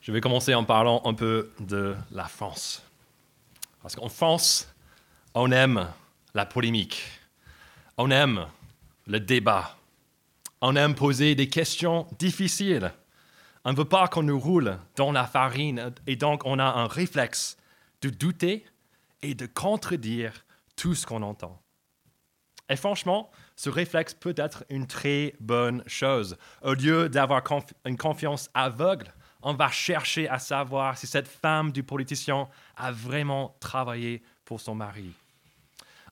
Je vais commencer en parlant un peu de la France. Parce qu'en France, on aime la polémique, on aime le débat, on aime poser des questions difficiles. On ne veut pas qu'on nous roule dans la farine et donc on a un réflexe de douter et de contredire tout ce qu'on entend. Et franchement, ce réflexe peut être une très bonne chose. Au lieu d'avoir une confiance aveugle, on va chercher à savoir si cette femme du politicien a vraiment travaillé pour son mari.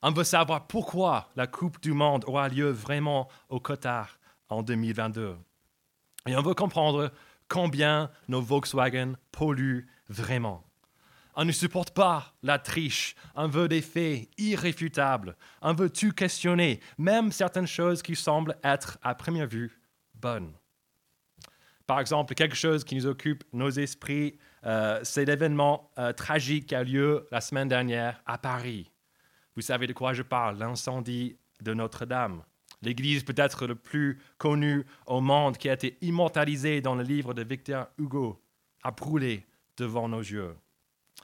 On veut savoir pourquoi la Coupe du Monde aura lieu vraiment au Qatar en 2022. Et on veut comprendre combien nos Volkswagen polluent vraiment. On ne supporte pas la triche. On veut des faits irréfutables. On veut tout questionner, même certaines choses qui semblent être à première vue bonnes. Par exemple, quelque chose qui nous occupe nos esprits, euh, c'est l'événement euh, tragique qui a lieu la semaine dernière à Paris. Vous savez de quoi je parle, l'incendie de Notre-Dame. L'église peut-être le plus connue au monde qui a été immortalisée dans le livre de Victor Hugo a brûlé devant nos yeux.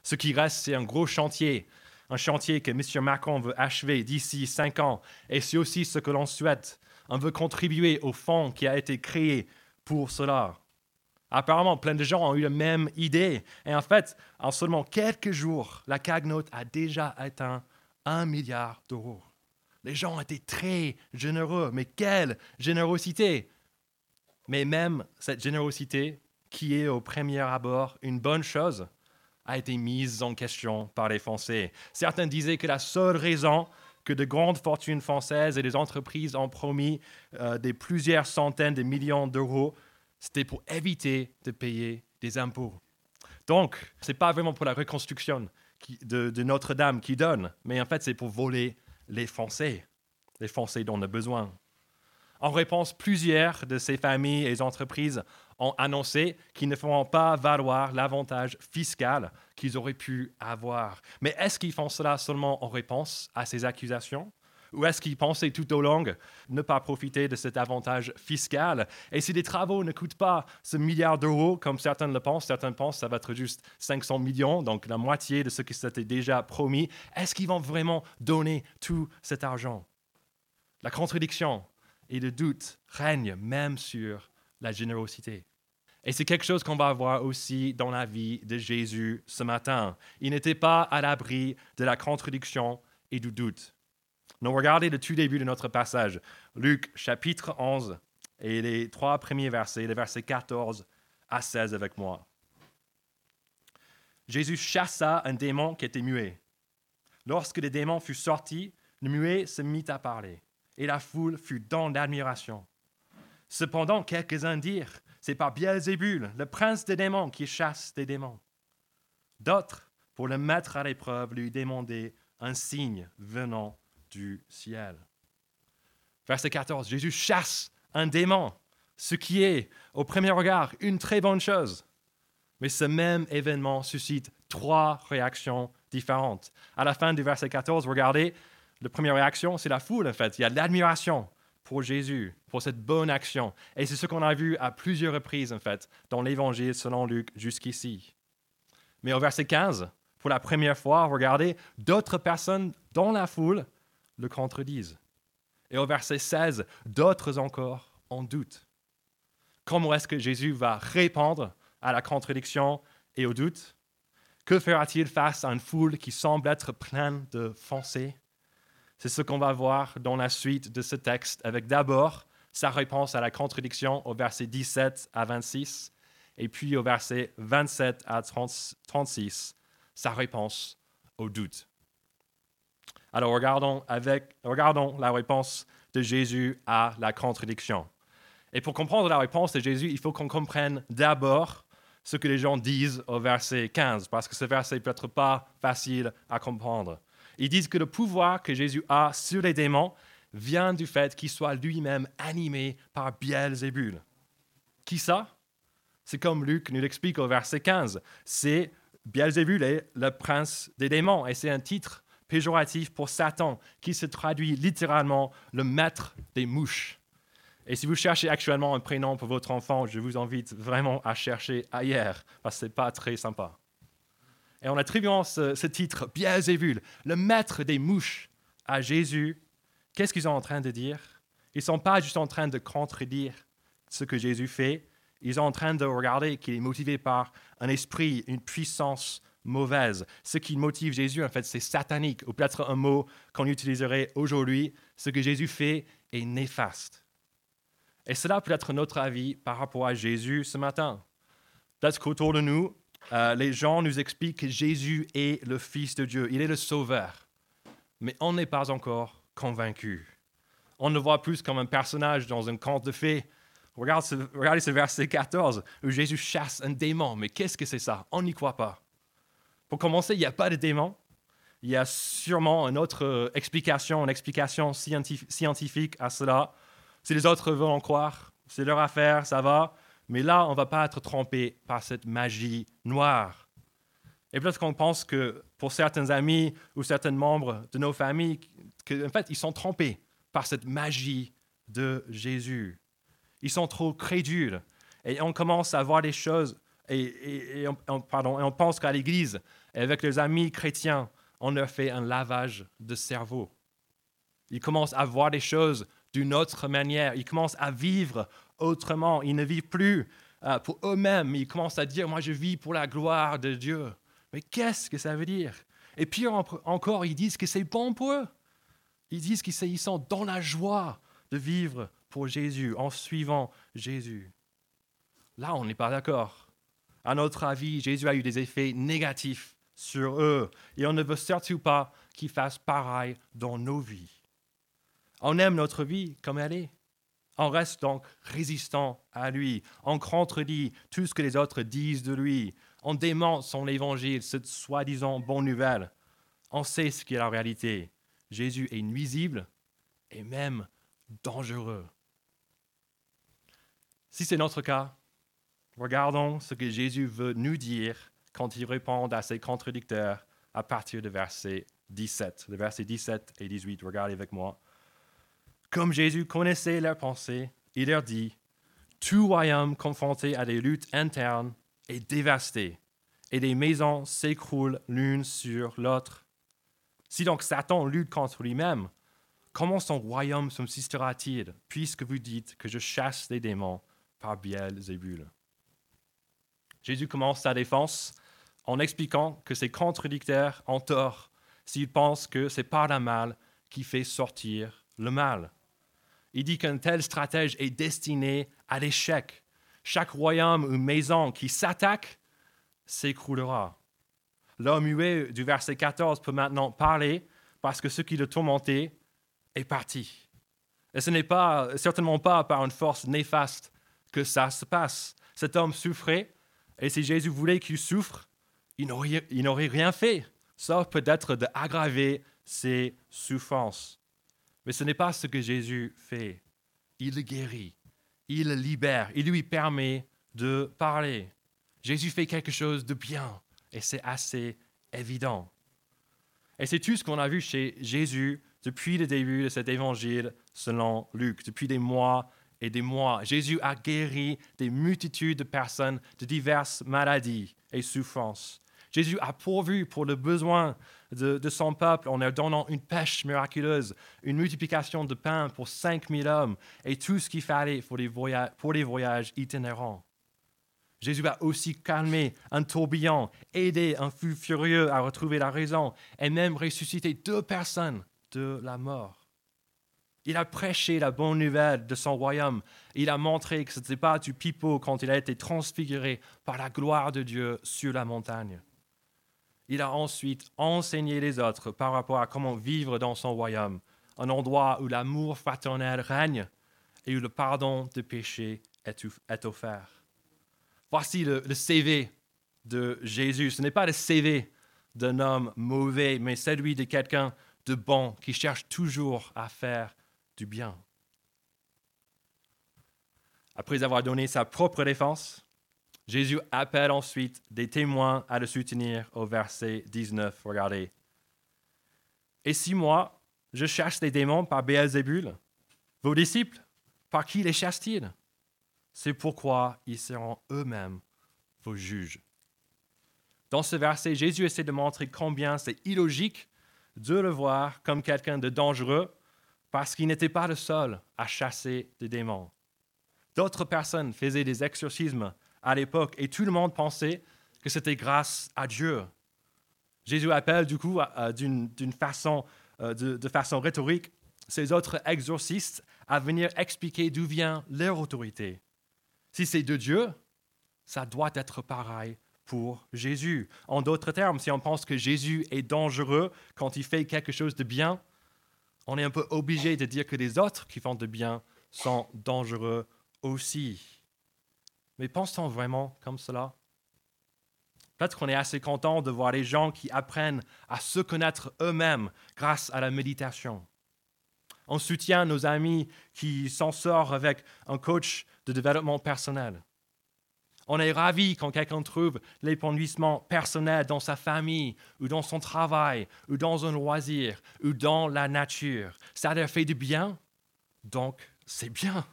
Ce qui reste, c'est un gros chantier, un chantier que M. Macron veut achever d'ici cinq ans, et c'est aussi ce que l'on souhaite. On veut contribuer au fonds qui a été créé pour cela. Apparemment, plein de gens ont eu la même idée. Et en fait, en seulement quelques jours, la cagnotte a déjà atteint un milliard d'euros. Les gens étaient très généreux, mais quelle générosité Mais même cette générosité, qui est au premier abord une bonne chose, a été mise en question par les Français. Certains disaient que la seule raison que de grandes fortunes françaises et des entreprises ont promis euh, des plusieurs centaines de millions d'euros, c'était pour éviter de payer des impôts. Donc, ce n'est pas vraiment pour la reconstruction de, de Notre-Dame qui donne, mais en fait, c'est pour voler les Français, les Français dont on a besoin. En réponse, plusieurs de ces familles et entreprises ont annoncé qu'ils ne feront pas valoir l'avantage fiscal qu'ils auraient pu avoir. Mais est-ce qu'ils font cela seulement en réponse à ces accusations? Ou est-ce qu'ils pensaient tout au long ne pas profiter de cet avantage fiscal? Et si les travaux ne coûtent pas ce milliard d'euros, comme certains le pensent, certains pensent que ça va être juste 500 millions, donc la moitié de ce qui s'était déjà promis, est-ce qu'ils vont vraiment donner tout cet argent? La contradiction et le doute règnent même sur la générosité. Et c'est quelque chose qu'on va voir aussi dans la vie de Jésus ce matin. Il n'était pas à l'abri de la contradiction et du doute. Nous regardez le tout début de notre passage, Luc chapitre 11 et les trois premiers versets, les versets 14 à 16 avec moi. Jésus chassa un démon qui était muet. Lorsque le démon fut sorti, le muet se mit à parler et la foule fut dans l'admiration. Cependant, quelques-uns dirent, c'est par Beelzébul, le prince des démons, qui chasse des démons. D'autres, pour le mettre à l'épreuve, lui demandaient un signe venant du ciel. Verset 14, Jésus chasse un démon, ce qui est, au premier regard, une très bonne chose. Mais ce même événement suscite trois réactions différentes. À la fin du verset 14, regardez, la première réaction, c'est la foule, en fait. Il y a l'admiration pour Jésus, pour cette bonne action. Et c'est ce qu'on a vu à plusieurs reprises, en fait, dans l'Évangile selon Luc jusqu'ici. Mais au verset 15, pour la première fois, regardez, d'autres personnes dans la foule le contredisent. Et au verset 16, d'autres encore en doutent. Comment est-ce que Jésus va répondre à la contradiction et au doute? Que fera-t-il face à une foule qui semble être pleine de foncées c'est ce qu'on va voir dans la suite de ce texte, avec d'abord sa réponse à la contradiction au verset 17 à 26, et puis au verset 27 à 36, sa réponse au doute. Alors regardons, avec, regardons la réponse de Jésus à la contradiction. Et pour comprendre la réponse de Jésus, il faut qu'on comprenne d'abord ce que les gens disent au verset 15, parce que ce verset peut être pas facile à comprendre. Ils disent que le pouvoir que Jésus a sur les démons vient du fait qu'il soit lui-même animé par Beelzébul. Qui ça? C'est comme Luc nous l'explique au verset 15. C'est Beelzébul est le prince des démons et c'est un titre péjoratif pour Satan qui se traduit littéralement le maître des mouches. Et si vous cherchez actuellement un prénom pour votre enfant, je vous invite vraiment à chercher ailleurs, parce que ce n'est pas très sympa. Et en attribuant ce, ce titre, Beelzebul, le maître des mouches, à Jésus, qu'est-ce qu'ils sont en train de dire? Ils ne sont pas juste en train de contredire ce que Jésus fait, ils sont en train de regarder qu'il est motivé par un esprit, une puissance mauvaise. Ce qui motive Jésus, en fait, c'est satanique, ou peut-être un mot qu'on utiliserait aujourd'hui. Ce que Jésus fait est néfaste. Et cela peut être notre avis par rapport à Jésus ce matin. Peut-être qu'autour de nous, euh, les gens nous expliquent que Jésus est le Fils de Dieu, il est le Sauveur. Mais on n'est pas encore convaincu. On le voit plus comme un personnage dans un conte de fées. Regardez ce, regardez ce verset 14 où Jésus chasse un démon. Mais qu'est-ce que c'est ça? On n'y croit pas. Pour commencer, il n'y a pas de démon. Il y a sûrement une autre euh, explication, une explication scientifique à cela. Si les autres veulent en croire, c'est leur affaire, ça va. Mais là, on ne va pas être trompé par cette magie noire. Et peut-être qu'on pense que pour certains amis ou certains membres de nos familles, qu'en fait, ils sont trompés par cette magie de Jésus. Ils sont trop crédules. Et on commence à voir les choses et, on, pardon, et on pense qu'à l'Église, avec les amis chrétiens, on leur fait un lavage de cerveau. Ils commencent à voir les choses d'une autre manière. Ils commencent à vivre autrement. Ils ne vivent plus euh, pour eux-mêmes. Ils commencent à dire, moi je vis pour la gloire de Dieu. Mais qu'est-ce que ça veut dire? Et pire encore, ils disent que c'est bon pour eux. Ils disent qu'ils sont dans la joie de vivre pour Jésus, en suivant Jésus. Là, on n'est pas d'accord. À notre avis, Jésus a eu des effets négatifs sur eux et on ne veut surtout pas qu'il fasse pareil dans nos vies. On aime notre vie comme elle est. On reste donc résistant à lui. On contredit tout ce que les autres disent de lui. On dément son évangile, cette soi-disant bonne nouvelle. On sait ce qui est la réalité. Jésus est nuisible et même dangereux. Si c'est notre cas, Regardons ce que Jésus veut nous dire quand il répond à ses contradicteurs à partir de verset 17. Le verset 17 et 18, regardez avec moi. Comme Jésus connaissait leurs pensées, il leur dit, Tout royaume confronté à des luttes internes est dévasté, et des maisons s'écroulent l'une sur l'autre. Si donc Satan lutte contre lui-même, comment son royaume subsistera-t-il, puisque vous dites que je chasse les démons par Biel-Zébul Jésus commence sa défense en expliquant que ses contradicteurs ont tort s'ils pensent que c'est par la mal qui fait sortir le mal. Il dit qu'un tel stratège est destiné à l'échec. Chaque royaume ou maison qui s'attaque s'écroulera. L'homme muet du verset 14 peut maintenant parler parce que ce qui le tourmentait est parti. Et ce n'est pas, certainement pas par une force néfaste que ça se passe. Cet homme souffrait et si Jésus voulait qu'il souffre, il n'aurait rien fait, sauf peut-être d'aggraver ses souffrances. Mais ce n'est pas ce que Jésus fait. Il guérit, il libère, il lui permet de parler. Jésus fait quelque chose de bien, et c'est assez évident. Et c'est tout ce qu'on a vu chez Jésus depuis le début de cet évangile selon Luc, depuis des mois et des mois? Jésus a guéri des multitudes de personnes de diverses maladies et souffrances. Jésus a pourvu pour le besoin de, son peuple en leur donnant une pêche miraculeuse, une multiplication de pain pour 5000 hommes et tout ce qu'il fallait pour les, voyages, pour les voyages itinérants. Jésus a aussi calmé un tourbillon, aidé un fou furieux à retrouver la raison et même ressuscité deux personnes de la mort. Il a prêché la bonne nouvelle de son royaume. Il a montré que ce n'était pas du pipeau quand il a été transfiguré par la gloire de Dieu sur la montagne. Il a ensuite enseigné les autres par rapport à comment vivre dans son royaume, un endroit où l'amour fraternel règne et où le pardon de péché est offert. Voici le, le CV de Jésus. Ce n'est pas le CV d'un homme mauvais, mais celui de quelqu'un de bon qui cherche toujours à faire du bien. Après avoir donné sa propre défense, Jésus appelle ensuite des témoins à le soutenir au verset 19. Regardez. Et si moi, je cherche des démons par Béelzébul, vos disciples Par qui les chasse-t-il C'est pourquoi ils seront eux-mêmes vos juges. Dans ce verset, Jésus essaie de montrer combien c'est illogique de le voir comme quelqu'un de dangereux parce qu'il n'était pas le seul à chasser des démons. D'autres personnes faisaient des exorcismes à l'époque et tout le monde pensait que c'était grâce à Dieu. Jésus appelle du coup d'une façon, euh, de, façon rhétorique ces autres exorcistes à venir expliquer d'où vient leur autorité. Si c'est de Dieu, ça doit être pareil pour Jésus. En d'autres termes, si on pense que Jésus est dangereux quand il fait quelque chose de bien, on est un peu obligé de dire que les autres qui font de bien sont dangereux aussi. Mais pense-t-on vraiment comme cela Peut-être qu'on est assez content de voir les gens qui apprennent à se connaître eux-mêmes grâce à la méditation. On soutient nos amis qui s'en sortent avec un coach de développement personnel. On est ravi quand quelqu'un trouve l'épanouissement personnel dans sa famille, ou dans son travail, ou dans un loisir, ou dans la nature. Ça leur fait du bien, donc c'est bien.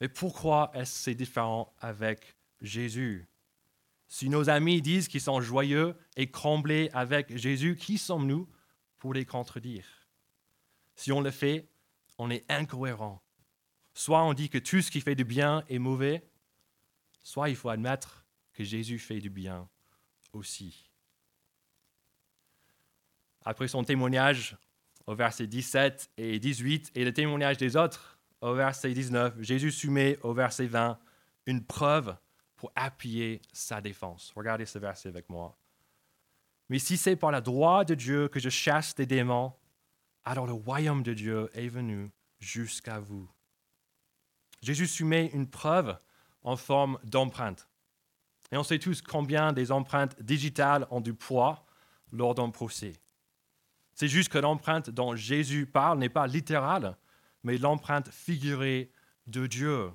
Mais pourquoi est-ce c'est différent avec Jésus? Si nos amis disent qu'ils sont joyeux et comblés avec Jésus, qui sommes-nous pour les contredire? Si on le fait, on est incohérent. Soit on dit que tout ce qui fait du bien est mauvais, soit il faut admettre que Jésus fait du bien aussi. Après son témoignage au verset 17 et 18 et le témoignage des autres au verset 19, Jésus soumet au verset 20 une preuve pour appuyer sa défense. Regardez ce verset avec moi. Mais si c'est par la droite de Dieu que je chasse des démons, alors le royaume de Dieu est venu jusqu'à vous. Jésus soumet une preuve en forme d'empreinte. Et on sait tous combien des empreintes digitales ont du poids lors d'un procès. C'est juste que l'empreinte dont Jésus parle n'est pas littérale, mais l'empreinte figurée de Dieu.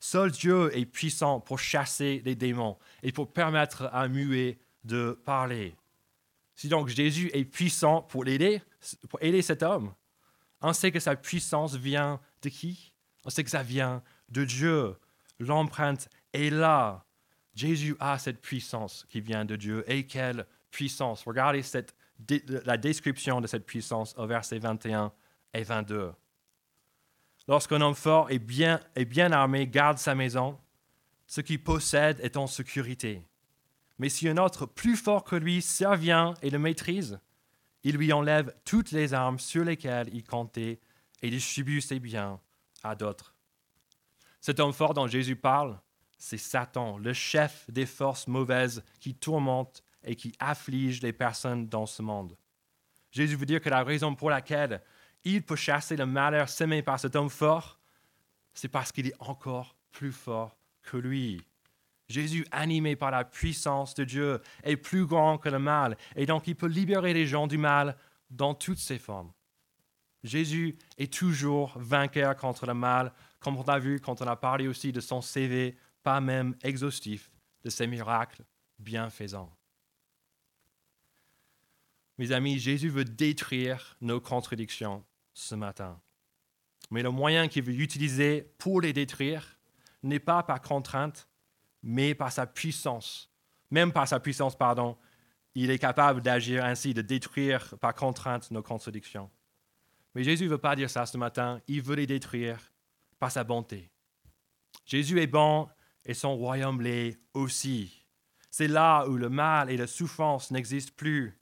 Seul Dieu est puissant pour chasser les démons et pour permettre à un muet de parler. Si donc Jésus est puissant pour l'aider, pour aider cet homme, on sait que sa puissance vient de qui? On sait que ça vient de Dieu l'empreinte est là. Jésus a cette puissance qui vient de Dieu. Et quelle puissance? Regardez la description de cette puissance au verset 21 et 22. Lorsqu'un homme fort et bien, et bien armé garde sa maison, ce qu'il possède est en sécurité. Mais si un autre plus fort que lui survient et le maîtrise, il lui enlève toutes les armes sur lesquelles il comptait et distribue ses biens à d'autres. Cet homme fort dont Jésus parle, c'est Satan, le chef des forces mauvaises qui tourmentent et qui affligent les personnes dans ce monde. Jésus veut dire que la raison pour laquelle il peut chasser le malheur semé par cet homme fort, c'est parce qu'il est encore plus fort que lui. Jésus, animé par la puissance de Dieu, est plus grand que le mal, et donc il peut libérer les gens du mal dans toutes ses formes. Jésus est toujours vainqueur contre le mal, comme on a vu quand on a parlé aussi de son CV, pas même exhaustif, de ses miracles bienfaisants. Mes amis, Jésus veut détruire nos contradictions ce matin. Mais le moyen qu'il veut utiliser pour les détruire n'est pas par contrainte, mais par sa puissance. Même par sa puissance, pardon, il est capable d'agir ainsi, de détruire par contrainte nos contradictions. Mais Jésus ne veut pas dire ça ce matin, il veut les détruire par sa bonté. Jésus est bon et son royaume l'est aussi. C'est là où le mal et la souffrance n'existent plus.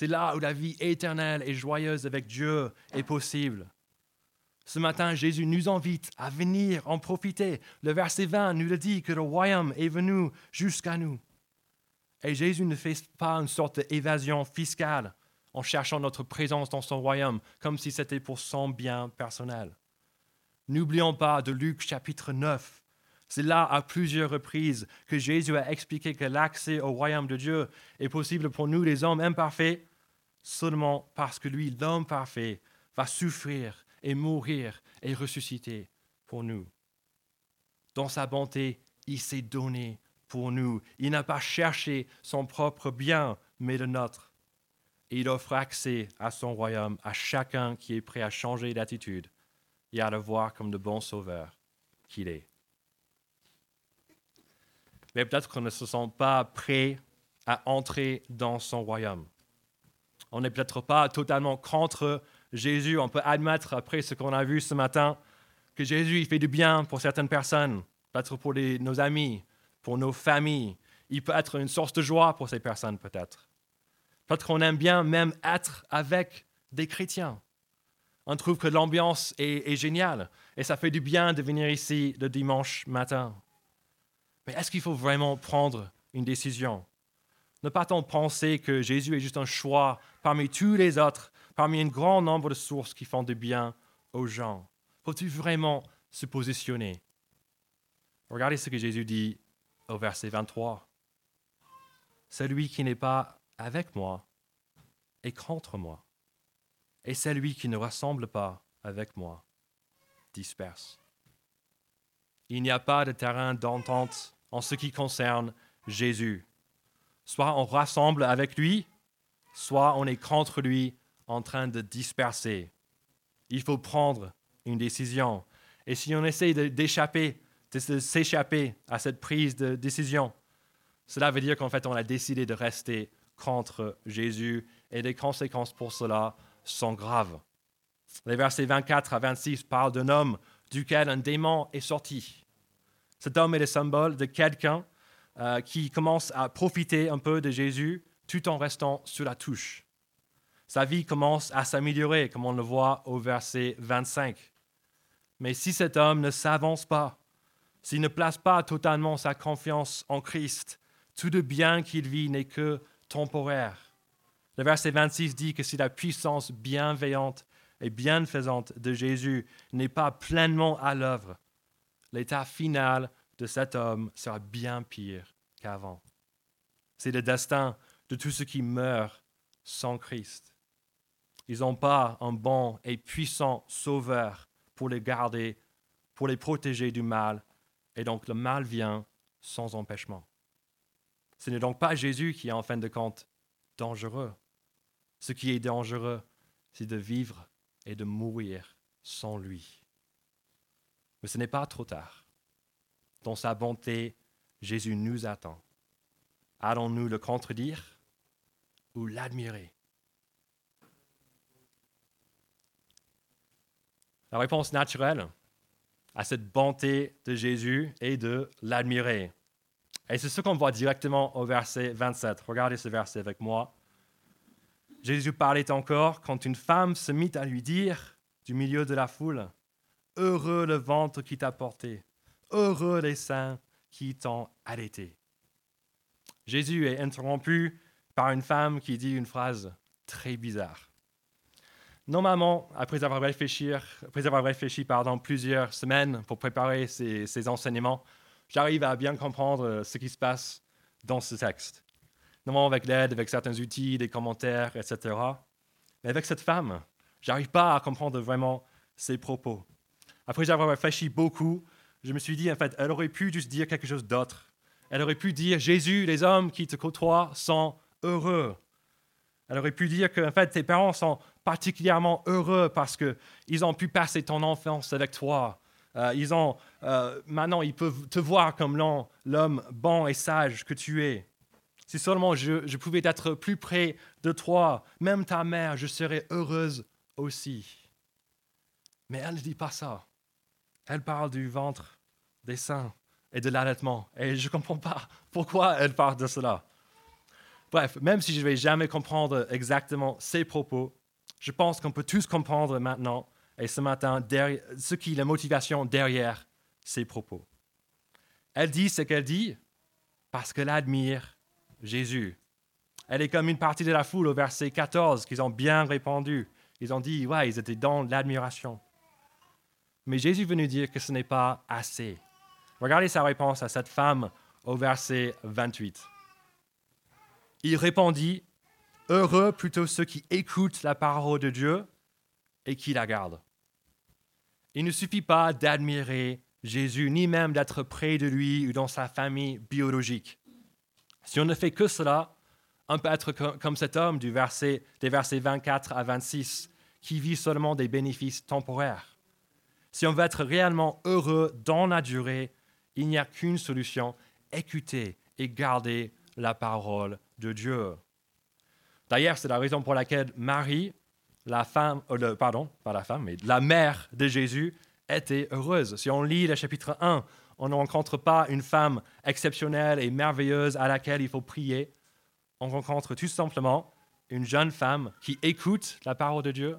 C'est là où la vie éternelle et joyeuse avec Dieu est possible. Ce matin, Jésus nous invite à venir en profiter. Le verset 20 nous le dit que le royaume est venu jusqu'à nous. Et Jésus ne fait pas une sorte d'évasion fiscale en cherchant notre présence dans son royaume comme si c'était pour son bien personnel. N'oublions pas de Luc chapitre 9. C'est là à plusieurs reprises que Jésus a expliqué que l'accès au royaume de Dieu est possible pour nous, les hommes imparfaits, seulement parce que lui, l'homme parfait, va souffrir et mourir et ressusciter pour nous. Dans sa bonté, il s'est donné pour nous. Il n'a pas cherché son propre bien, mais le nôtre. Il offre accès à son royaume à chacun qui est prêt à changer d'attitude et à le voir comme le bon sauveur qu'il est. Mais peut-être qu'on ne se sent pas prêt à entrer dans son royaume. On n'est peut-être pas totalement contre Jésus. On peut admettre, après ce qu'on a vu ce matin, que Jésus il fait du bien pour certaines personnes, peut-être pour nos amis, pour nos familles. Il peut être une source de joie pour ces personnes, peut-être. Peut-être qu'on aime bien même être avec des chrétiens. On trouve que l'ambiance est, est géniale et ça fait du bien de venir ici le dimanche matin. Mais est-ce qu'il faut vraiment prendre une décision? Ne pas-t-on penser que Jésus est juste un choix parmi tous les autres, parmi un grand nombre de sources qui font du bien aux gens Faut-il vraiment se positionner? Regardez ce que Jésus dit au verset 23. Celui qui n'est pas avec moi est contre moi, et celui qui ne ressemble pas avec moi disperse. Il n'y a pas de terrain d'entente en ce qui concerne Jésus. Soit on rassemble avec lui, soit on est contre lui en train de disperser. Il faut prendre une décision. Et si on essaie d'échapper, de, s'échapper à cette prise de décision, cela veut dire qu'en fait on a décidé de rester contre Jésus et les conséquences pour cela sont graves. Les versets 24 à 26 parlent d'un homme duquel un démon est sorti. Cet homme est le symbole de quelqu'un euh, qui commence à profiter un peu de Jésus tout en restant sur la touche. Sa vie commence à s'améliorer, comme on le voit au verset 25. Mais si cet homme ne s'avance pas, s'il ne place pas totalement sa confiance en Christ, tout le bien qu'il vit n'est que temporaire. Le verset 26 dit que si la puissance bienveillante et bienfaisante de Jésus n'est pas pleinement à l'œuvre, l'état final de cet homme sera bien pire qu'avant. C'est le destin de tous ceux qui meurent sans Christ. Ils n'ont pas un bon et puissant sauveur pour les garder, pour les protéger du mal, et donc le mal vient sans empêchement. Ce n'est donc pas Jésus qui est en fin de compte dangereux. Ce qui est dangereux, c'est de vivre et de mourir sans lui. Mais ce n'est pas trop tard. Dans sa bonté, Jésus nous attend. Allons-nous le contredire ou l'admirer? La réponse naturelle à cette bonté de Jésus est de l'admirer. Et c'est ce qu'on voit directement au verset 27. Regardez ce verset avec moi. Jésus parlait encore quand une femme se mit à lui dire du milieu de la foule, Heureux le ventre qui t'a porté, heureux les seins qui t'ont allaité. Jésus est interrompu par une femme qui dit une phrase très bizarre. Normalement, après avoir réfléchi, après avoir réfléchi pardon, plusieurs semaines pour préparer ces, ces enseignements, j'arrive à bien comprendre ce qui se passe dans ce texte. Normalement, avec l'aide, avec certains outils, des commentaires, etc. Mais avec cette femme, j'arrive pas à comprendre vraiment ses propos. Après avoir réfléchi beaucoup, je me suis dit, en fait, elle aurait pu juste dire quelque chose d'autre. Elle aurait pu dire, Jésus, les hommes qui te côtoient sont heureux. Elle aurait pu dire que, en fait, tes parents sont particulièrement heureux parce qu'ils ont pu passer ton enfance avec toi. Euh, ils ont, euh, maintenant, ils peuvent te voir comme l'homme bon et sage que tu es. Si seulement je, je pouvais être plus près de toi, même ta mère, je serais heureuse aussi. Mais elle ne dit pas ça. Elle parle du ventre, des seins et de l'allaitement. Et je ne comprends pas pourquoi elle parle de cela. Bref, même si je ne vais jamais comprendre exactement ses propos, je pense qu'on peut tous comprendre maintenant et ce matin ce qui est la motivation derrière ses propos. Elle dit ce qu'elle dit parce qu'elle admire Jésus. Elle est comme une partie de la foule au verset 14 qu'ils ont bien répondu. Ils ont dit, ouais, ils étaient dans l'admiration. Mais Jésus veut nous dire que ce n'est pas assez. Regardez sa réponse à cette femme au verset 28. Il répondit, Heureux plutôt ceux qui écoutent la parole de Dieu et qui la gardent. Il ne suffit pas d'admirer Jésus, ni même d'être près de lui ou dans sa famille biologique. Si on ne fait que cela, on peut être comme cet homme du verset, des versets 24 à 26, qui vit seulement des bénéfices temporaires. Si on veut être réellement heureux dans la durée, il n'y a qu'une solution, écouter et garder la parole de Dieu. D'ailleurs, c'est la raison pour laquelle Marie, la femme, euh, pardon, pas la femme, mais la mère de Jésus, était heureuse. Si on lit le chapitre 1, on ne rencontre pas une femme exceptionnelle et merveilleuse à laquelle il faut prier. On rencontre tout simplement une jeune femme qui écoute la parole de Dieu,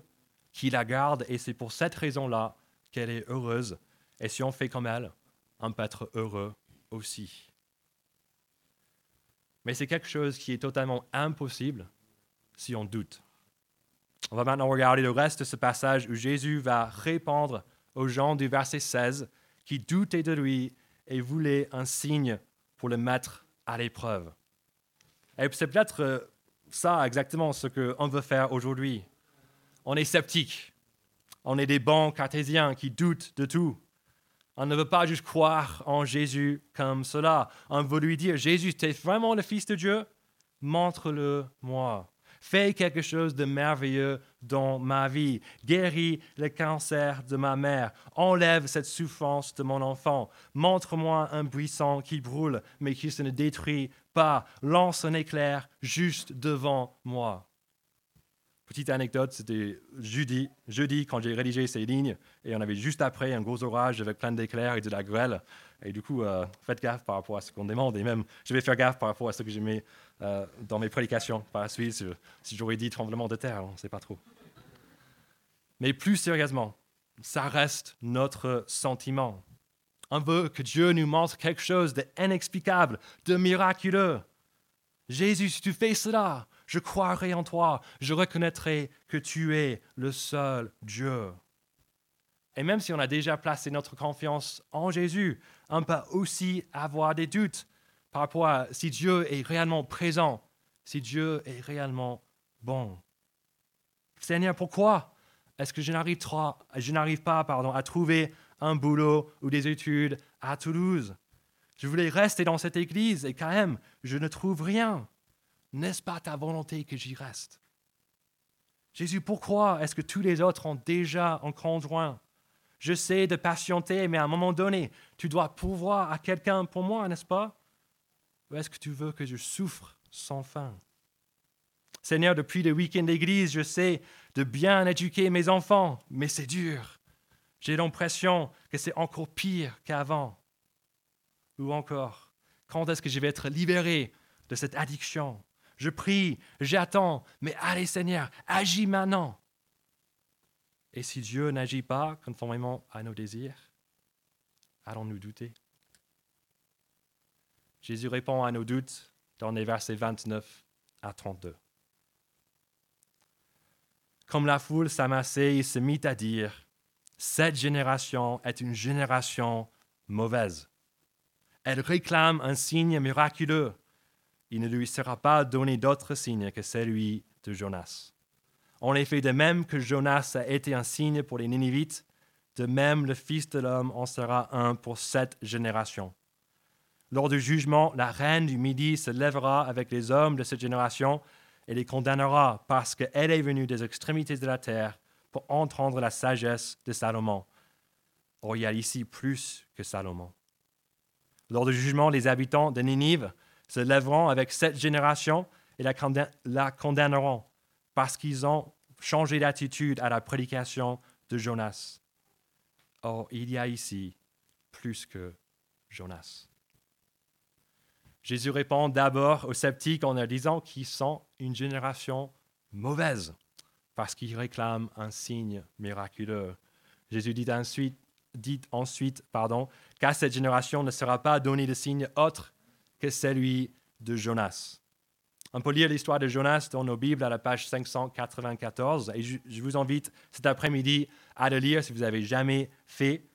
qui la garde, et c'est pour cette raison-là qu'elle est heureuse. Et si on fait comme elle, on peut être heureux aussi. Mais c'est quelque chose qui est totalement impossible si on doute. On va maintenant regarder le reste de ce passage où Jésus va répondre aux gens du verset 16 qui doutaient de lui et voulaient un signe pour le mettre à l'épreuve. Et c'est peut-être ça exactement ce qu'on veut faire aujourd'hui. On est sceptique. On est des bons cartésiens qui doutent de tout. On ne veut pas juste croire en Jésus comme cela. On veut lui dire, Jésus, tu es vraiment le Fils de Dieu? Montre-le moi. Fais quelque chose de merveilleux dans ma vie. Guéris le cancer de ma mère. Enlève cette souffrance de mon enfant. Montre-moi un buisson qui brûle, mais qui se ne détruit pas. Lance un éclair juste devant moi. Petite anecdote, c'était jeudi, jeudi quand j'ai rédigé ces lignes, et on avait juste après un gros orage avec plein d'éclairs et de la grêle. Et du coup, euh, faites gaffe par rapport à ce qu'on demande, et même je vais faire gaffe par rapport à ce que je mets euh, dans mes prédications par la suite. Si, j'aurais dit tremblement de terre, on ne sait pas trop. Mais plus sérieusement, ça reste notre sentiment. On veut que Dieu nous montre quelque chose d'inexplicable, de miraculeux. Jésus, si tu fais cela, je croirai en toi, je reconnaîtrai que tu es le seul Dieu. Et même si on a déjà placé notre confiance en Jésus, on peut aussi avoir des doutes par rapport à si Dieu est réellement présent, si Dieu est réellement bon. Seigneur, pourquoi est-ce que je n'arrive, pas à trouver un boulot ou des études à Toulouse? Je voulais rester dans cette église et quand même, je ne trouve rien. N'est-ce pas ta volonté que j'y reste? Jésus, pourquoi est-ce que tous les autres ont déjà un conjoint Je sais de patienter, mais à un moment donné, tu dois pouvoir à quelqu'un pour moi, n'est-ce pas? Ou est-ce que tu veux que je souffre sans fin? Seigneur, depuis le week-end d'église, je sais de bien éduquer mes enfants, mais c'est dur. J'ai l'impression que c'est encore pire qu'avant. Ou encore, quand est-ce que je vais être libéré de cette addiction? Je prie, j'attends, mais allez Seigneur, agis maintenant. Et si Dieu n'agit pas conformément à nos désirs, allons-nous douter? Jésus répond à nos doutes dans les versets 29 à 32. Comme la foule s'amassait, il se mit à dire, Cette génération est une génération mauvaise. Elle réclame un signe miraculeux il ne lui sera pas donné d'autre signe que celui de Jonas. En effet, de même que Jonas a été un signe pour les Ninivites, de même le Fils de l'homme en sera un pour cette génération. Lors du jugement, la reine du Midi se lèvera avec les hommes de cette génération et les condamnera parce qu'elle est venue des extrémités de la terre pour entendre la sagesse de Salomon. Or, il y a ici plus que Salomon. Lors du jugement, les habitants de Ninive se lèveront avec cette génération et la, condamneront parce qu'ils ont changé d'attitude à la prédication de Jonas. Or, il y a ici plus que Jonas. Jésus répond d'abord aux sceptiques en leur disant qu'ils sont une génération mauvaise parce qu'ils réclament un signe miraculeux. Jésus dit ensuite, dit ensuite pardon, qu'à cette génération ne sera pas donné de signe autre que celui de Jonas. On peut lire l'histoire de Jonas dans nos Bibles à la page 594 et je, vous invite cet après-midi à le lire si vous n'avez jamais fait.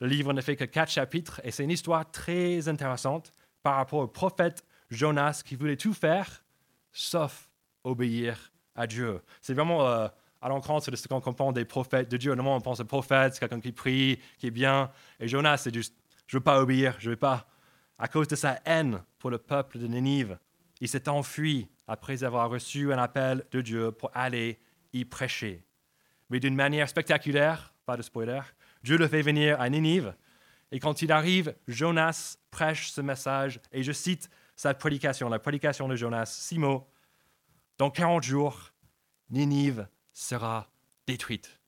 Le livre ne fait que quatre chapitres et c'est une histoire très intéressante par rapport au prophète Jonas qui voulait tout faire sauf obéir à Dieu. C'est vraiment euh, à l'encontre de ce qu'on comprend des prophètes de Dieu. Normalement, on pense au prophète, c'est quelqu'un qui prie, qui est bien. Et Jonas, c'est juste, je ne veux pas obéir, je ne veux pas à cause de sa haine pour le peuple de Nénive, il s'est enfui après avoir reçu un appel de Dieu pour aller y prêcher. Mais d'une manière spectaculaire, pas de spoiler, Dieu le fait venir à Ninive. Et quand il arrive, Jonas prêche ce message. Et je cite sa prédication, la prédication de Jonas, six mots. Dans 40 jours, Ninive sera détruite.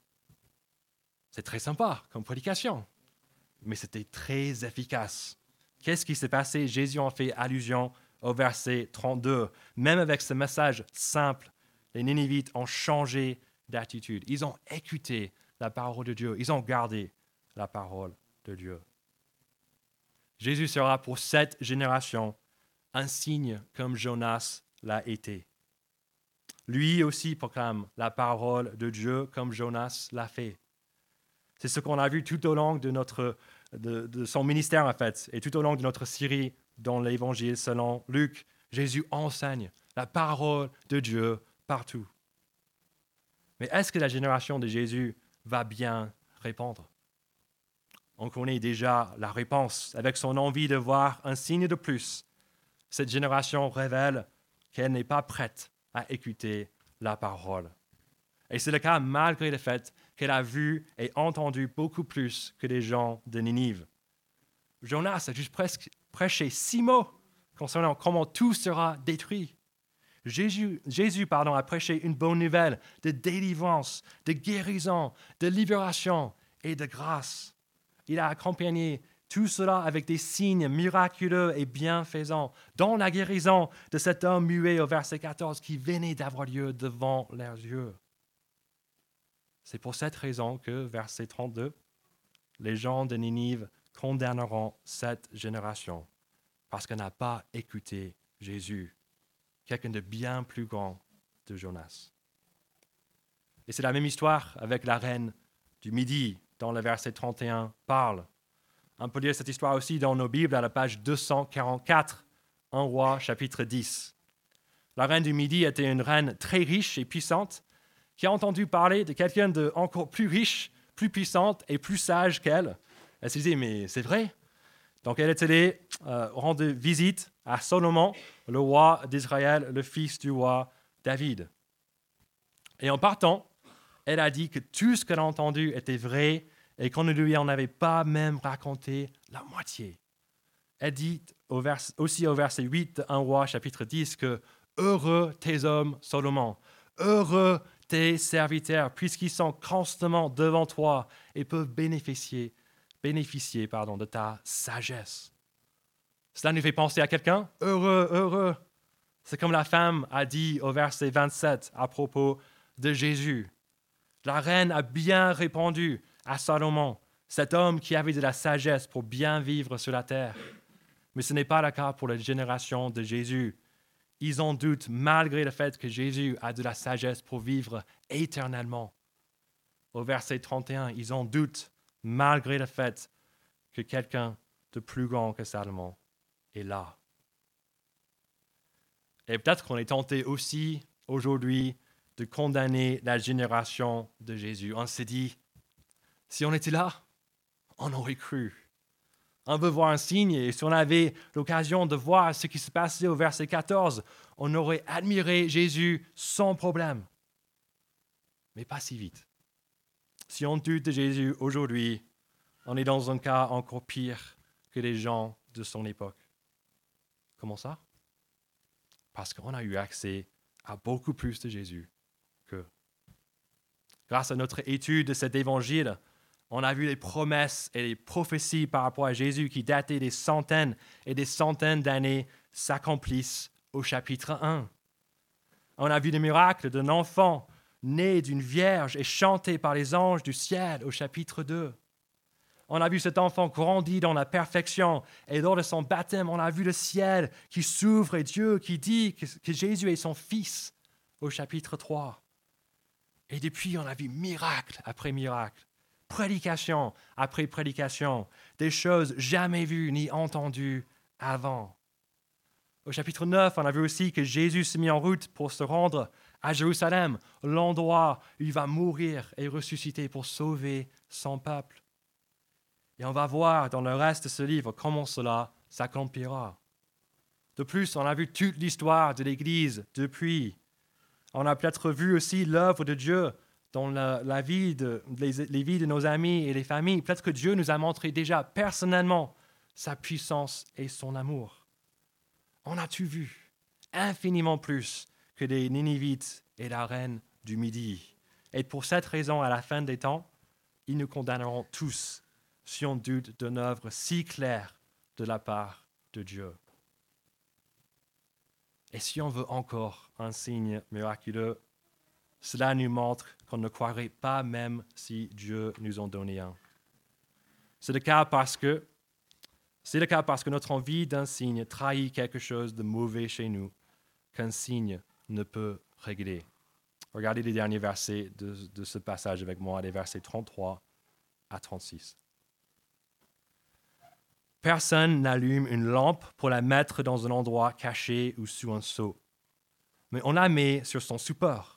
C'est très sympa comme prédication, mais c'était très efficace. Qu'est-ce qui s'est passé? Jésus en fait allusion au verset 32. Même avec ce message simple, les Ninivites ont changé d'attitude. Ils ont écouté la parole de Dieu. Ils ont gardé la parole de Dieu. Jésus sera pour cette génération un signe comme Jonas l'a été. Lui aussi proclame la parole de Dieu comme Jonas l'a fait. C'est ce qu'on a vu tout au long de, notre, de, son ministère, en fait, et tout au long de notre série dans l'Évangile selon Luc. Jésus enseigne la parole de Dieu partout. Mais est-ce que la génération de Jésus va bien répondre? On connaît déjà la réponse avec son envie de voir un signe de plus. Cette génération révèle qu'elle n'est pas prête à écouter la parole. Et c'est le cas malgré le fait qu'elle a vu et entendu beaucoup plus que les gens de Ninive. Jonas a juste presque prêché six mots concernant comment tout sera détruit. Jésus, Jésus pardon, a prêché une bonne nouvelle de délivrance, de guérison, de libération et de grâce. Il a accompagné tout cela avec des signes miraculeux et bienfaisants, dont la guérison de cet homme muet au verset 14 qui venait d'avoir lieu devant leurs yeux. C'est pour cette raison que, verset 32, les gens de Ninive condamneront cette génération parce qu'elle n'a pas écouté Jésus quelqu'un de bien plus grand de Jonas. Et c'est la même histoire avec la reine du Midi, dont le verset 31 parle. On peut lire cette histoire aussi dans nos Bibles à la page 244, en roi chapitre 10. La reine du Midi était une reine très riche et puissante qui a entendu parler de quelqu'un de encore plus riche, plus puissante et plus sage qu'elle. Elle s'est dit, mais c'est vrai. Donc elle est allée euh, rendre visite à Salomon, le roi d'Israël, le fils du roi David. Et en partant, elle a dit que tout ce qu'elle a entendu était vrai et qu'on ne lui en avait pas même raconté la moitié. Elle dit aussi au verset 8 de 1 roi chapitre 10 que Heureux tes hommes, Salomon, heureux tes serviteurs, puisqu'ils sont constamment devant toi et peuvent bénéficier, bénéficier pardon, de ta sagesse. Cela nous fait penser à quelqu'un? Heureux, heureux. C'est comme la femme a dit au verset 27 à propos de Jésus. La reine a bien répondu à Salomon, cet homme qui avait de la sagesse pour bien vivre sur la terre. Mais ce n'est pas le cas pour la génération de Jésus. Ils en doutent malgré le fait que Jésus a de la sagesse pour vivre éternellement. Au verset 31, ils en doutent malgré le fait que quelqu'un de plus grand que Salomon est là. Et peut-être qu'on est tenté aussi aujourd'hui de condamner la génération de Jésus. On s'est dit, si on était là, on aurait cru. On veut voir un signe, et si on avait l'occasion de voir ce qui se passait au verset 14, on aurait admiré Jésus sans problème. Mais pas si vite. Si on doute de Jésus aujourd'hui, on est dans un cas encore pire que les gens de son époque. Comment ça? Parce qu'on a eu accès à beaucoup plus de Jésus que. Grâce à notre étude de cet évangile, on a vu les promesses et les prophéties par rapport à Jésus qui dataient des centaines et des centaines d'années s'accomplissent au chapitre 1. On a vu les miracles d'un enfant né d'une vierge et chanté par les anges du ciel au chapitre 2. On a vu cet enfant grandir dans la perfection et lors de son baptême, on a vu le ciel qui s'ouvre et Dieu qui dit que, Jésus est son fils au chapitre 3. Et depuis, on a vu miracle après miracle, prédication après prédication, des choses jamais vues ni entendues avant. Au chapitre 9, on a vu aussi que Jésus s'est mis en route pour se rendre à Jérusalem, l'endroit où il va mourir et ressusciter pour sauver son peuple. Et on va voir dans le reste de ce livre comment cela s'accomplira. De plus, on a vu toute l'histoire de l'Église depuis. On a peut-être vu aussi l'œuvre de Dieu dans la, vie de, les, de nos amis et les familles. Peut-être que Dieu nous a montré déjà personnellement sa puissance et son amour. En as-tu vu infiniment plus que des Ninivites et la reine du Midi? Et pour cette raison, à la fin des temps, ils nous condamneront tous si on doute d'une œuvre si claire de la part de Dieu. Et si on veut encore un signe miraculeux, cela nous montre qu'on ne croirait pas même si Dieu nous en donnait un. C'est le cas parce que c'est le cas parce que notre envie d'un signe trahit quelque chose de mauvais chez nous qu'un signe ne peut régler. Regardez les derniers versets de, de ce passage avec moi, les versets 33 à 36. Personne n'allume une lampe pour la mettre dans un endroit caché ou sous un seau, mais on la met sur son support,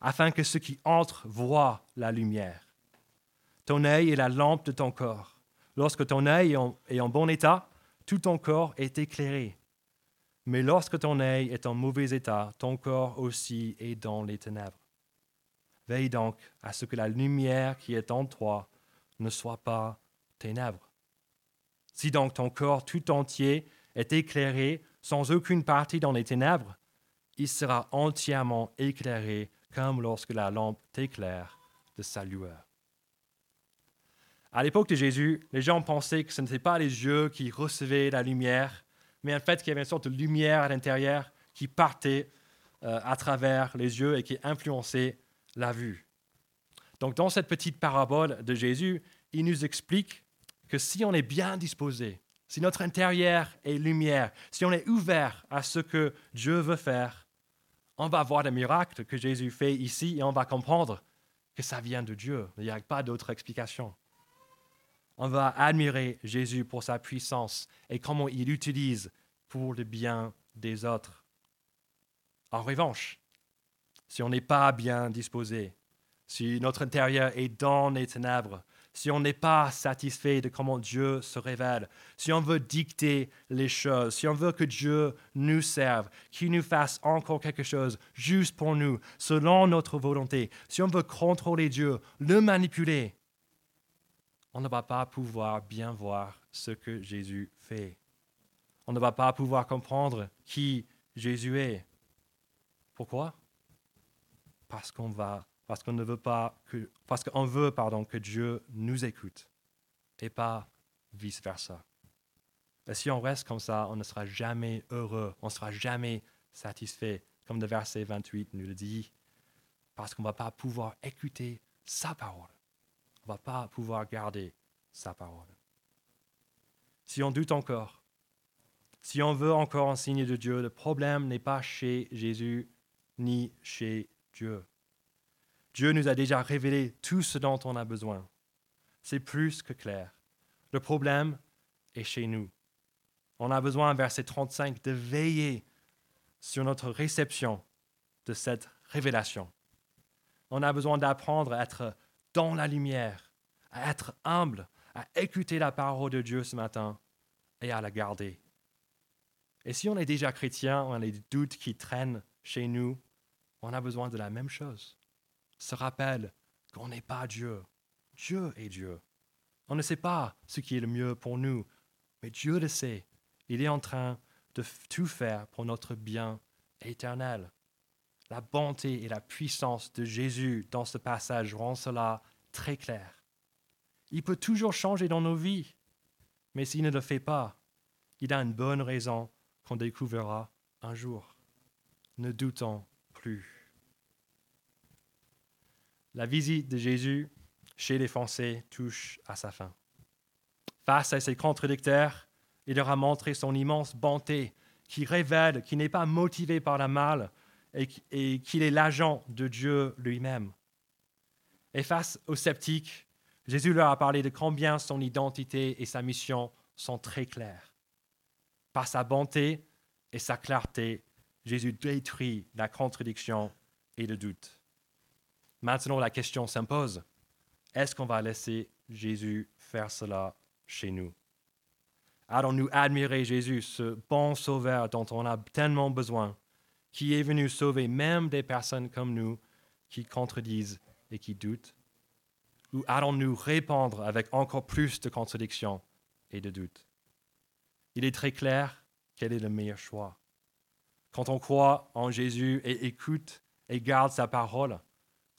afin que ceux qui entrent voient la lumière. Ton œil est la lampe de ton corps. Lorsque ton œil est en, bon état, tout ton corps est éclairé. Mais lorsque ton œil est en mauvais état, ton corps aussi est dans les ténèbres. Veille donc à ce que la lumière qui est en toi ne soit pas ténèbres. Si donc ton corps tout entier est éclairé sans aucune partie dans les ténèbres, il sera entièrement éclairé comme lorsque la lampe t'éclaire de sa lueur. À l'époque de Jésus, les gens pensaient que ce n'était pas les yeux qui recevaient la lumière, mais en fait qu'il y avait une sorte de lumière à l'intérieur qui partait euh, à travers les yeux et qui influençait la vue. Donc dans cette petite parabole de Jésus, il nous explique que si on est bien disposé, si notre intérieur est lumière, si on est ouvert à ce que Dieu veut faire, on va voir les miracles que Jésus fait ici et on va comprendre que ça vient de Dieu. Il n'y a pas d'autre explication. On va admirer Jésus pour sa puissance et comment il l'utilise pour le bien des autres. En revanche, si on n'est pas bien disposé, si notre intérieur est dans les ténèbres, si on n'est pas satisfait de comment Dieu se révèle, si on veut dicter les choses, si on veut que Dieu nous serve, qu'il nous fasse encore quelque chose juste pour nous, selon notre volonté, si on veut contrôler Dieu, le manipuler, on ne va pas pouvoir bien voir ce que Jésus fait. On ne va pas pouvoir comprendre qui Jésus est. Pourquoi? Parce qu'on va parce qu'on ne veut pas que, parce qu'on veut pardon, que Dieu nous écoute et pas vice-versa. Et si on reste comme ça, on ne sera jamais heureux, on ne sera jamais satisfait, comme le verset 28 nous le dit, parce qu'on ne va pas pouvoir écouter sa parole. On ne va pas pouvoir garder sa parole. Si on doute encore, si on veut encore un signe de Dieu, le problème n'est pas chez Jésus ni chez Dieu. Dieu nous a déjà révélé tout ce dont on a besoin. C'est plus que clair. Le problème est chez nous. On a besoin, verset 35, de veiller sur notre réception de cette révélation. On a besoin d'apprendre à être dans la lumière, à être humble, à écouter la parole de Dieu ce matin et à la garder. Et si on est déjà chrétien, on a des doutes qui traînent chez nous, on a besoin de la même chose se rappelle qu'on n'est pas Dieu. Dieu est Dieu. On ne sait pas ce qui est le mieux pour nous, mais Dieu le sait. Il est en train de tout faire pour notre bien éternel. La bonté et la puissance de Jésus dans ce passage rend cela très clair. Il peut toujours changer dans nos vies, mais s'il ne le fait pas, il a une bonne raison qu'on découvrira un jour. Ne doutons plus. La visite de Jésus chez les Français touche à sa fin. Face à ces contradicteurs, il leur a montré son immense bonté qui révèle qu'il n'est pas motivé par la mal et qu'il est l'agent de Dieu lui-même. Et face aux sceptiques, Jésus leur a parlé de combien son identité et sa mission sont très claires. Par sa bonté et sa clarté, Jésus détruit la contradiction et le doute. Maintenant, la question s'impose. Est-ce qu'on va laisser Jésus faire cela chez nous? Allons-nous admirer Jésus, ce bon sauveur dont on a tellement besoin, qui est venu sauver même des personnes comme nous qui contredisent et qui doutent? Ou allons-nous répondre avec encore plus de contradictions et de doutes Il est très clair quel est le meilleur choix. Quand on croit en Jésus et écoute et garde sa parole,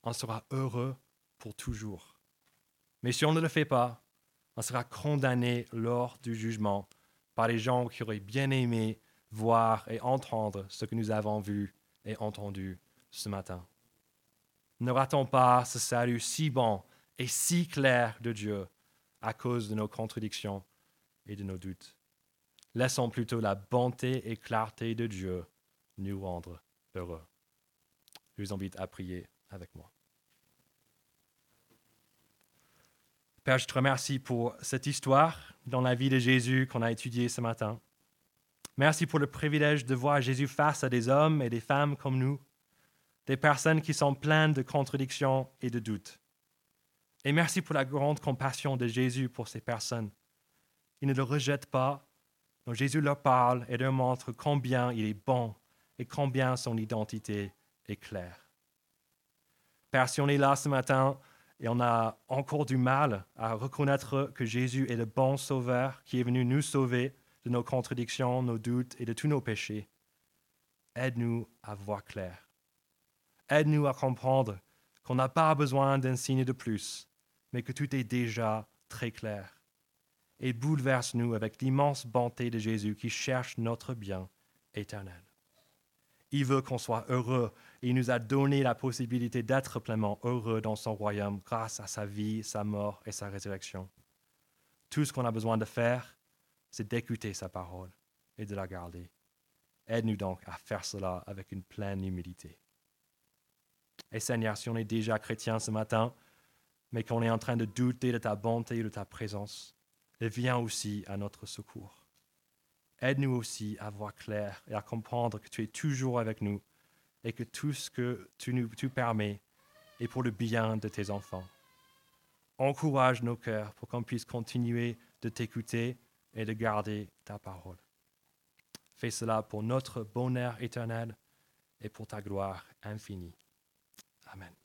on sera heureux pour toujours. Mais si on ne le fait pas, on sera condamné lors du jugement par les gens qui auraient bien aimé voir et entendre ce que nous avons vu et entendu ce matin. Ne ratons pas ce salut si bon et si clair de Dieu à cause de nos contradictions et de nos doutes? Laissons plutôt la bonté et clarté de Dieu nous rendre heureux. Je vous invite à prier avec moi. Père, je te remercie pour cette histoire dans la vie de Jésus qu'on a étudiée ce matin. Merci pour le privilège de voir Jésus face à des hommes et des femmes comme nous, des personnes qui sont pleines de contradictions et de doutes. Et merci pour la grande compassion de Jésus pour ces personnes. Il ne le rejette pas, donc Jésus leur parle et leur montre combien il est bon et combien son identité est claire. Père, si on est là ce matin et on a encore du mal à reconnaître que Jésus est le bon Sauveur qui est venu nous sauver de nos contradictions, nos doutes et de tous nos péchés. Aide-nous à voir clair. Aide-nous à comprendre qu'on n'a pas besoin d'un signe de plus, mais que tout est déjà très clair. Et bouleverse-nous avec l'immense bonté de Jésus qui cherche notre bien éternel. Il veut qu'on soit heureux il nous a donné la possibilité d'être pleinement heureux dans son royaume grâce à sa vie, sa mort et sa résurrection. Tout ce qu'on a besoin de faire, c'est d'écouter sa parole et de la garder. Aide-nous donc à faire cela avec une pleine humilité. Et Seigneur, si on est déjà chrétien ce matin, mais qu'on est en train de douter de ta bonté et de ta présence, viens aussi à notre secours. Aide-nous aussi à voir clair et à comprendre que tu es toujours avec nous et que tout ce que tu nous permets est pour le bien de tes enfants. Encourage nos cœurs pour qu'on puisse continuer de t'écouter et de garder ta parole. Fais cela pour notre bonheur éternel et pour ta gloire infinie. Amen.